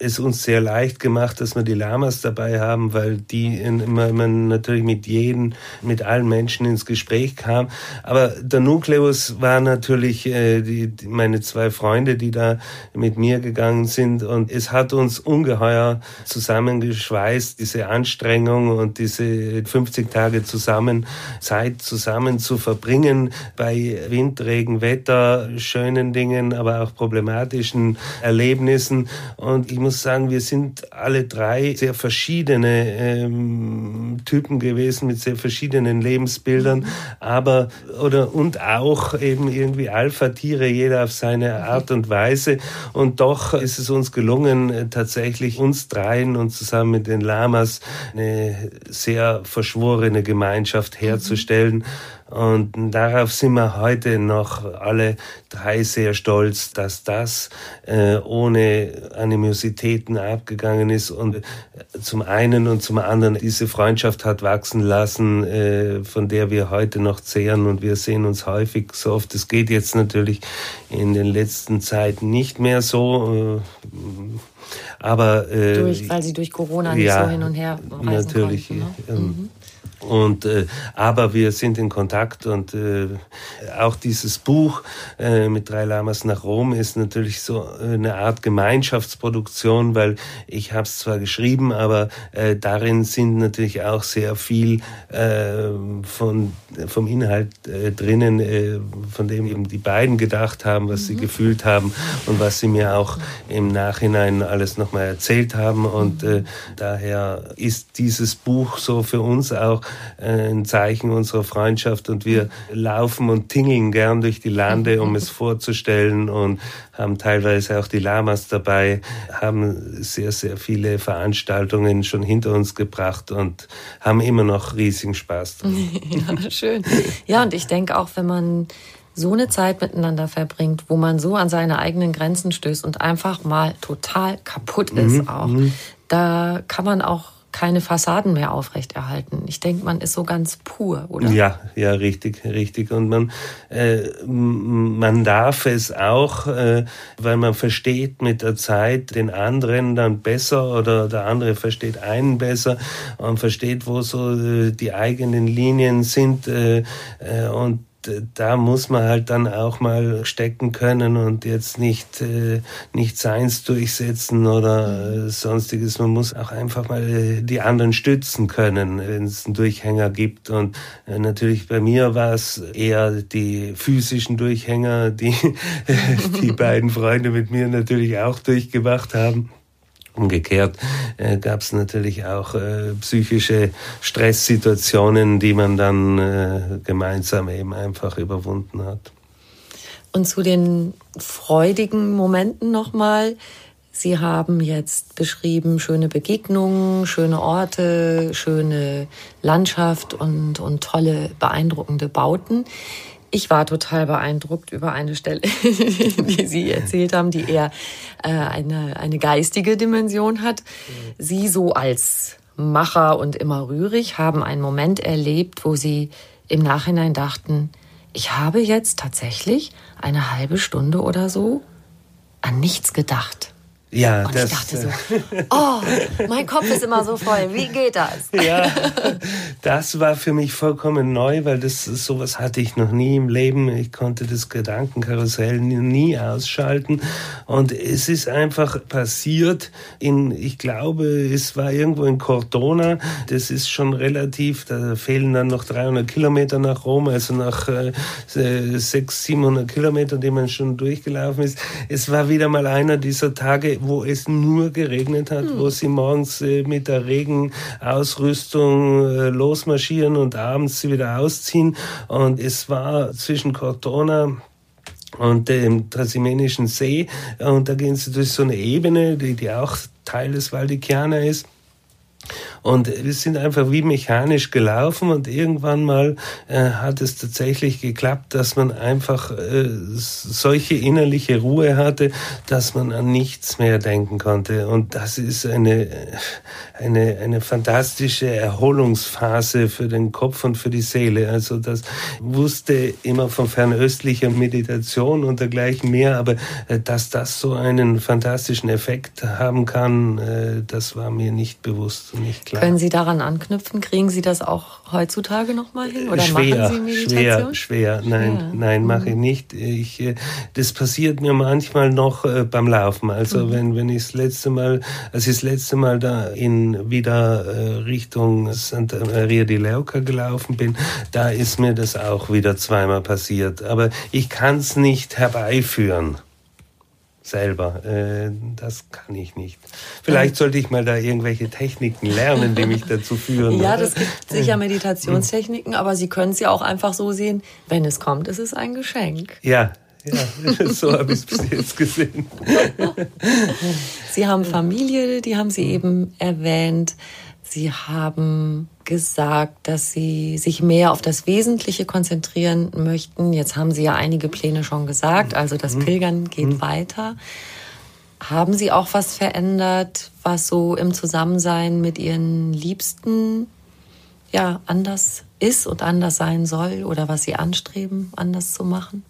es uns sehr leicht gemacht, dass wir die Lamas dabei haben, weil die immer man natürlich mit jedem, mit allen Menschen ins Gespräch kam. Aber der Nukleus war natürlich äh, die, meine zwei Freunde, die da mit mir gegangen sind. Und es hat uns ungeheuer zusammengeschweißt, diese Anstrengung und diese 50 Tage zusammen, Zeit zusammen zu verbringen bei Wind, Regen, Wetter, schönen Dingen, aber auch problematischen Erlebnissen. Und ich muss sagen, wir sind alle drei sehr verschiedene ähm, Typen gewesen mit sehr verschiedenen Lebensbildern, aber oder und auch eben irgendwie Alpha-Tiere, jeder auf seine Art und Weise. Und doch ist es uns gelungen, äh, tatsächlich uns dreien und zusammen mit den Lamas eine sehr verschworene Gemeinschaft herzustellen. Und darauf sind wir heute noch alle drei sehr stolz, dass das äh, ohne Animositäten abgegangen ist und zum einen und zum anderen diese Freundschaft hat wachsen lassen, äh, von der wir heute noch zehren und wir sehen uns häufig so oft. Es geht jetzt natürlich in den letzten Zeiten nicht mehr so. Äh, aber äh, durch, weil sie durch Corona nicht ja, so hin und her reisen natürlich. Konnten, ne? ähm, mhm. Und äh, aber wir sind in Kontakt und äh, auch dieses Buch äh, mit drei Lamas nach Rom ist natürlich so eine Art Gemeinschaftsproduktion, weil ich habe es zwar geschrieben, aber äh, darin sind natürlich auch sehr viel äh, von vom Inhalt äh, drinnen, äh, von dem eben die beiden gedacht haben, was mhm. sie gefühlt haben und was sie mir auch im Nachhinein alles nochmal erzählt haben und äh, daher ist dieses Buch so für uns auch ein Zeichen unserer Freundschaft und wir laufen und tingeln gern durch die Lande, um es vorzustellen und haben teilweise auch die Lamas dabei, haben sehr, sehr viele Veranstaltungen schon hinter uns gebracht und haben immer noch riesigen Spaß dran. Ja, schön. Ja, und ich denke auch, wenn man so eine Zeit miteinander verbringt, wo man so an seine eigenen Grenzen stößt und einfach mal total kaputt ist mhm, auch, mhm. da kann man auch keine Fassaden mehr aufrechterhalten. Ich denke, man ist so ganz pur, oder? Ja, ja, richtig, richtig. Und man, äh, man darf es auch, äh, weil man versteht mit der Zeit den anderen dann besser oder der andere versteht einen besser und versteht, wo so äh, die eigenen Linien sind äh, äh und da muss man halt dann auch mal stecken können und jetzt nicht, äh, nicht seins durchsetzen oder äh, sonstiges. Man muss auch einfach mal äh, die anderen stützen können, wenn es einen Durchhänger gibt. Und äh, natürlich bei mir war es eher die physischen Durchhänger, die die beiden Freunde mit mir natürlich auch durchgemacht haben. Umgekehrt äh, gab es natürlich auch äh, psychische Stresssituationen, die man dann äh, gemeinsam eben einfach überwunden hat. Und zu den freudigen Momenten nochmal. Sie haben jetzt beschrieben schöne Begegnungen, schöne Orte, schöne Landschaft und, und tolle, beeindruckende Bauten. Ich war total beeindruckt über eine Stelle, die Sie erzählt haben, die eher äh, eine, eine geistige Dimension hat. Sie so als Macher und immer rührig haben einen Moment erlebt, wo Sie im Nachhinein dachten, ich habe jetzt tatsächlich eine halbe Stunde oder so an nichts gedacht. Ja, und das, ich dachte so, oh, mein Kopf ist immer so voll. Wie geht das? Ja, das war für mich vollkommen neu, weil das sowas hatte ich noch nie im Leben. Ich konnte das Gedankenkarussell nie ausschalten und es ist einfach passiert in, ich glaube, es war irgendwo in Cortona. Das ist schon relativ. Da fehlen dann noch 300 Kilometer nach Rom, also nach äh, 600, 700 Kilometern, die man schon durchgelaufen ist. Es war wieder mal einer dieser Tage wo es nur geregnet hat, hm. wo sie morgens äh, mit der Regenausrüstung äh, losmarschieren und abends sie wieder ausziehen. Und es war zwischen Cortona und dem Trasimenischen See. Und da gehen sie durch so eine Ebene, die, die auch Teil des Valdichiana ist. Und wir sind einfach wie mechanisch gelaufen und irgendwann mal äh, hat es tatsächlich geklappt, dass man einfach äh, solche innerliche Ruhe hatte, dass man an nichts mehr denken konnte. Und das ist eine, eine, eine fantastische Erholungsphase für den Kopf und für die Seele. Also das wusste immer von fernöstlicher Meditation und dergleichen mehr, aber äh, dass das so einen fantastischen Effekt haben kann, äh, das war mir nicht bewusst nicht klar. Können Sie daran anknüpfen? Kriegen Sie das auch heutzutage noch mal hin? Oder schwer, machen Sie Meditation? Schwer, schwer. Nein, ja. nein, mache ich mhm. nicht. Ich, äh, das passiert mir manchmal noch äh, beim Laufen. Also mhm. wenn, wenn ich das letzte Mal, als ich das letzte Mal da in wieder äh, Richtung Santa Maria di Leuca gelaufen bin, da ist mir das auch wieder zweimal passiert. Aber ich kann es nicht herbeiführen selber. Äh, das kann ich nicht. Vielleicht sollte ich mal da irgendwelche Techniken lernen, die mich dazu führen. ja, das gibt sicher Meditationstechniken, aber Sie können es ja auch einfach so sehen, wenn es kommt, ist es ein Geschenk. Ja, ja, so habe ich es bis jetzt gesehen. Sie haben Familie, die haben Sie eben erwähnt. Sie haben gesagt, dass Sie sich mehr auf das Wesentliche konzentrieren möchten. Jetzt haben Sie ja einige Pläne schon gesagt, also das mhm. Pilgern geht mhm. weiter. Haben Sie auch was verändert, was so im Zusammensein mit Ihren Liebsten ja anders ist und anders sein soll oder was Sie anstreben, anders zu machen?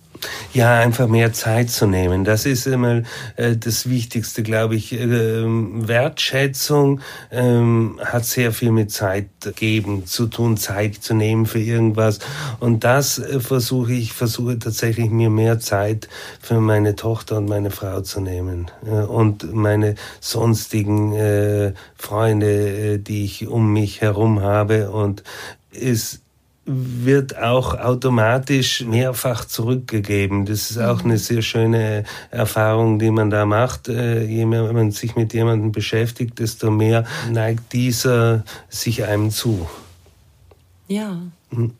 Ja, einfach mehr Zeit zu nehmen. Das ist immer äh, das Wichtigste, glaube ich. Äh, Wertschätzung ähm, hat sehr viel mit Zeit geben zu tun, Zeit zu nehmen für irgendwas. Und das äh, versuche ich, versuche tatsächlich mir mehr Zeit für meine Tochter und meine Frau zu nehmen äh, und meine sonstigen äh, Freunde, äh, die ich um mich herum habe. Und ist wird auch automatisch mehrfach zurückgegeben. Das ist auch eine sehr schöne Erfahrung, die man da macht. Äh, je mehr man sich mit jemandem beschäftigt, desto mehr neigt dieser sich einem zu. Ja. Hm.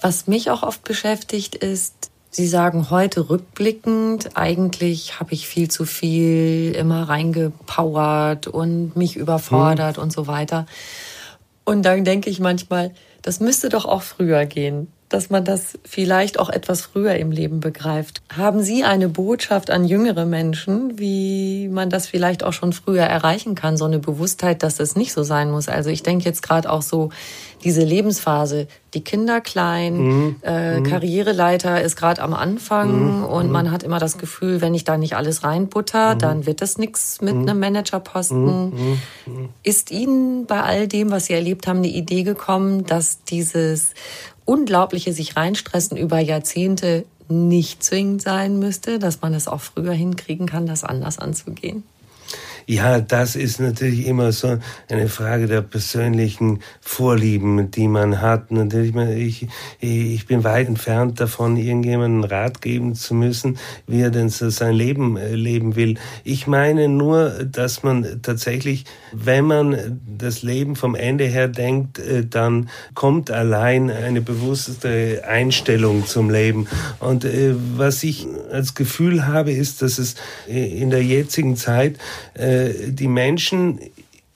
Was mich auch oft beschäftigt ist, Sie sagen heute rückblickend, eigentlich habe ich viel zu viel immer reingepowert und mich überfordert hm. und so weiter. Und dann denke ich manchmal, das müsste doch auch früher gehen, dass man das vielleicht auch etwas früher im Leben begreift. Haben Sie eine Botschaft an jüngere Menschen, wie man das vielleicht auch schon früher erreichen kann, so eine Bewusstheit, dass das nicht so sein muss? Also ich denke jetzt gerade auch so diese Lebensphase, die Kinder klein, mhm. Äh, mhm. Karriereleiter ist gerade am Anfang mhm. und mhm. man hat immer das Gefühl, wenn ich da nicht alles reinbutter, mhm. dann wird das nichts mit mhm. einem Managerposten. Ist Ihnen bei all dem, was Sie erlebt haben, eine Idee gekommen, dass dieses unglaubliche sich reinstressen über Jahrzehnte nicht zwingend sein müsste, dass man es auch früher hinkriegen kann, das anders anzugehen? Ja, das ist natürlich immer so eine Frage der persönlichen Vorlieben, die man hat. Natürlich, ich, ich bin weit entfernt davon, irgendjemandem Rat geben zu müssen, wie er denn so sein Leben äh, leben will. Ich meine nur, dass man tatsächlich, wenn man das Leben vom Ende her denkt, äh, dann kommt allein eine bewusste Einstellung zum Leben. Und äh, was ich als Gefühl habe, ist, dass es in der jetzigen Zeit die Menschen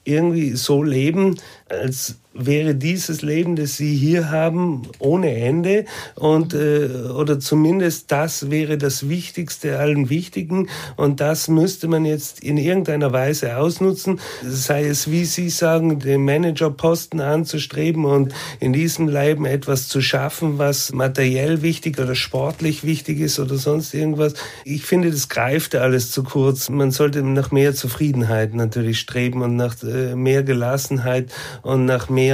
irgendwie so leben, als wäre dieses Leben, das Sie hier haben, ohne Ende und äh, oder zumindest das wäre das Wichtigste allen Wichtigen und das müsste man jetzt in irgendeiner Weise ausnutzen, sei es wie Sie sagen, den Managerposten anzustreben und in diesem Leben etwas zu schaffen, was materiell wichtig oder sportlich wichtig ist oder sonst irgendwas. Ich finde, das greift alles zu kurz. Man sollte nach mehr Zufriedenheit natürlich streben und nach äh, mehr Gelassenheit und nach mehr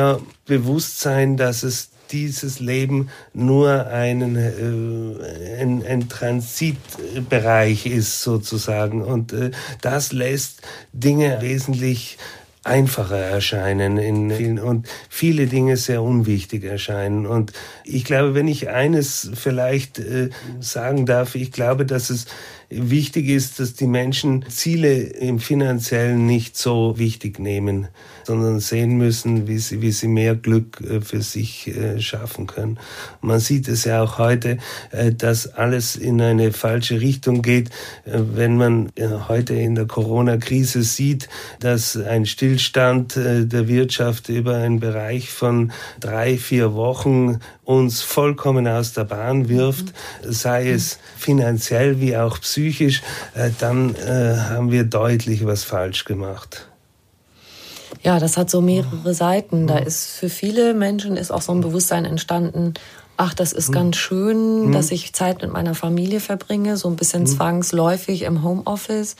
Bewusstsein, dass es dieses Leben nur einen, äh, ein, ein Transitbereich ist sozusagen. Und äh, das lässt Dinge wesentlich einfacher erscheinen in vielen, und viele Dinge sehr unwichtig erscheinen. Und ich glaube, wenn ich eines vielleicht äh, sagen darf, ich glaube, dass es wichtig ist, dass die Menschen Ziele im finanziellen nicht so wichtig nehmen sondern sehen müssen, wie sie, wie sie mehr Glück äh, für sich äh, schaffen können. Man sieht es ja auch heute, äh, dass alles in eine falsche Richtung geht, wenn man heute in der Corona-Krise sieht, dass ein Stillstand der Wirtschaft über einen Bereich von drei, vier Wochen uns vollkommen aus der Bahn wirft, mhm. sei es finanziell wie auch psychisch, dann haben wir deutlich was falsch gemacht. Ja, das hat so mehrere Seiten. Da ist für viele Menschen ist auch so ein Bewusstsein entstanden, ach, das ist ganz schön, dass ich Zeit mit meiner Familie verbringe, so ein bisschen zwangsläufig im Homeoffice.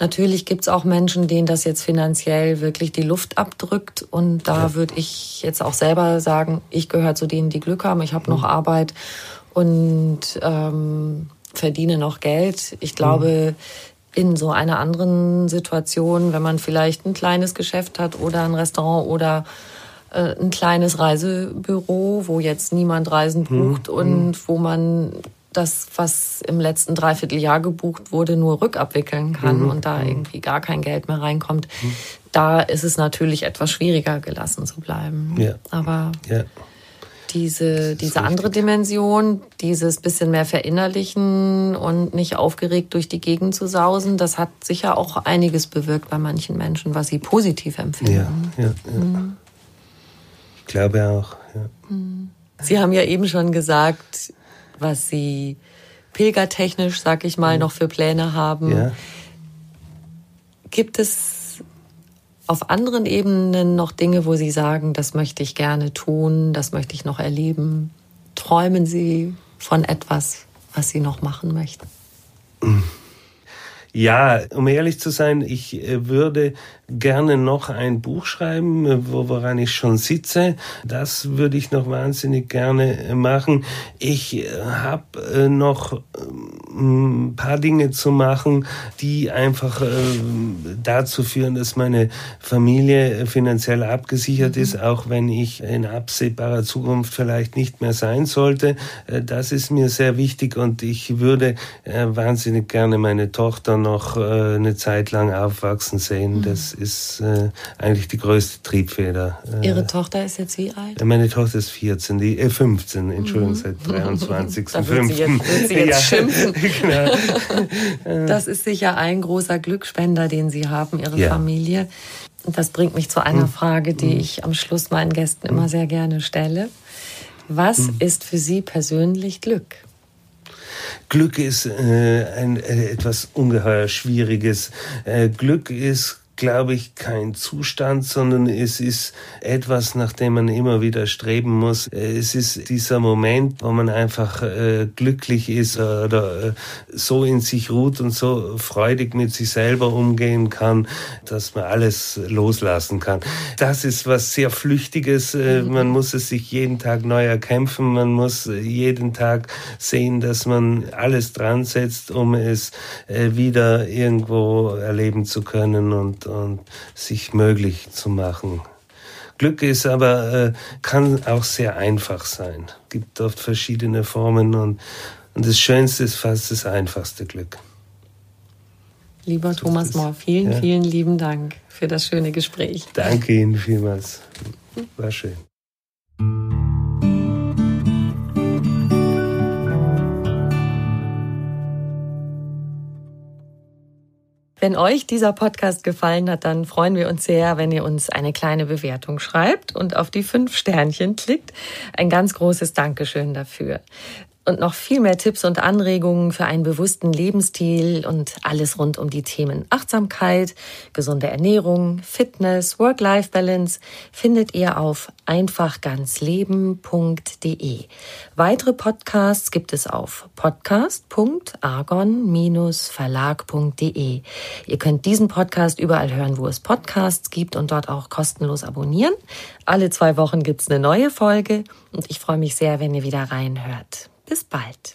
Natürlich gibt's auch Menschen, denen das jetzt finanziell wirklich die Luft abdrückt. Und da ja. würde ich jetzt auch selber sagen, ich gehöre zu denen, die Glück haben. Ich habe noch Arbeit und ähm, verdiene noch Geld. Ich glaube, in so einer anderen Situation, wenn man vielleicht ein kleines Geschäft hat oder ein Restaurant oder äh, ein kleines Reisebüro, wo jetzt niemand Reisen mhm. bucht mhm. und wo man das, was im letzten Dreivierteljahr gebucht wurde, nur rückabwickeln kann mhm. und da mhm. irgendwie gar kein Geld mehr reinkommt, mhm. da ist es natürlich etwas schwieriger gelassen zu bleiben. Ja. Aber ja. Diese, diese andere Dimension, dieses bisschen mehr verinnerlichen und nicht aufgeregt durch die Gegend zu sausen, das hat sicher auch einiges bewirkt bei manchen Menschen, was sie positiv empfinden. Ja, ja, ja. Mhm. Ich glaube auch. Ja. Mhm. Sie haben ja eben schon gesagt, was Sie pilgertechnisch, sag ich mal, mhm. noch für Pläne haben. Ja. Gibt es auf anderen Ebenen noch Dinge, wo Sie sagen, das möchte ich gerne tun, das möchte ich noch erleben? Träumen Sie von etwas, was Sie noch machen möchten? Ja, um ehrlich zu sein, ich äh, würde gerne noch ein Buch schreiben, äh, woran ich schon sitze. Das würde ich noch wahnsinnig gerne äh, machen. Ich habe noch ein paar Dinge zu machen, die einfach dazu führen, dass meine Familie finanziell abgesichert mhm. ist, auch wenn ich in absehbarer Zukunft vielleicht nicht mehr sein sollte. Das ist mir sehr wichtig und ich würde wahnsinnig gerne meine Tochter noch äh, eine Zeit lang aufwachsen sehen. Mhm. Das ist äh, eigentlich die größte Triebfeder. Äh, Ihre Tochter ist jetzt wie alt? Meine Tochter ist 14, die, äh, 15, Entschuldigung, mhm. seit 23. da wird sie jetzt, wird sie jetzt ja, schimpfen. Genau. das ist sicher ein großer Glücksspender, den Sie haben, Ihre ja. Familie. Das bringt mich zu einer mhm. Frage, die mhm. ich am Schluss meinen Gästen immer mhm. sehr gerne stelle. Was ist für Sie persönlich Glück? Glück ist äh, ein, äh, etwas ungeheuer Schwieriges. Äh, Glück ist glaube ich, kein Zustand, sondern es ist etwas, nach dem man immer wieder streben muss. Es ist dieser Moment, wo man einfach äh, glücklich ist oder äh, so in sich ruht und so freudig mit sich selber umgehen kann, dass man alles loslassen kann. Das ist was sehr Flüchtiges. Äh, man muss es sich jeden Tag neu erkämpfen. Man muss jeden Tag sehen, dass man alles dran setzt, um es äh, wieder irgendwo erleben zu können und und, sich möglich zu machen. Glück ist aber, äh, kann auch sehr einfach sein. Gibt oft verschiedene Formen und, und das Schönste ist fast das einfachste Glück. Lieber so Thomas Mohr, vielen, ja. vielen lieben Dank für das schöne Gespräch. Danke Ihnen vielmals. War schön. Wenn euch dieser Podcast gefallen hat, dann freuen wir uns sehr, wenn ihr uns eine kleine Bewertung schreibt und auf die fünf Sternchen klickt. Ein ganz großes Dankeschön dafür und noch viel mehr Tipps und Anregungen für einen bewussten Lebensstil und alles rund um die Themen Achtsamkeit, gesunde Ernährung, Fitness, Work-Life-Balance findet ihr auf einfachganzleben.de. Weitere Podcasts gibt es auf podcast.argon-verlag.de. Ihr könnt diesen Podcast überall hören, wo es Podcasts gibt und dort auch kostenlos abonnieren. Alle zwei Wochen gibt's eine neue Folge und ich freue mich sehr, wenn ihr wieder reinhört. Bis bald.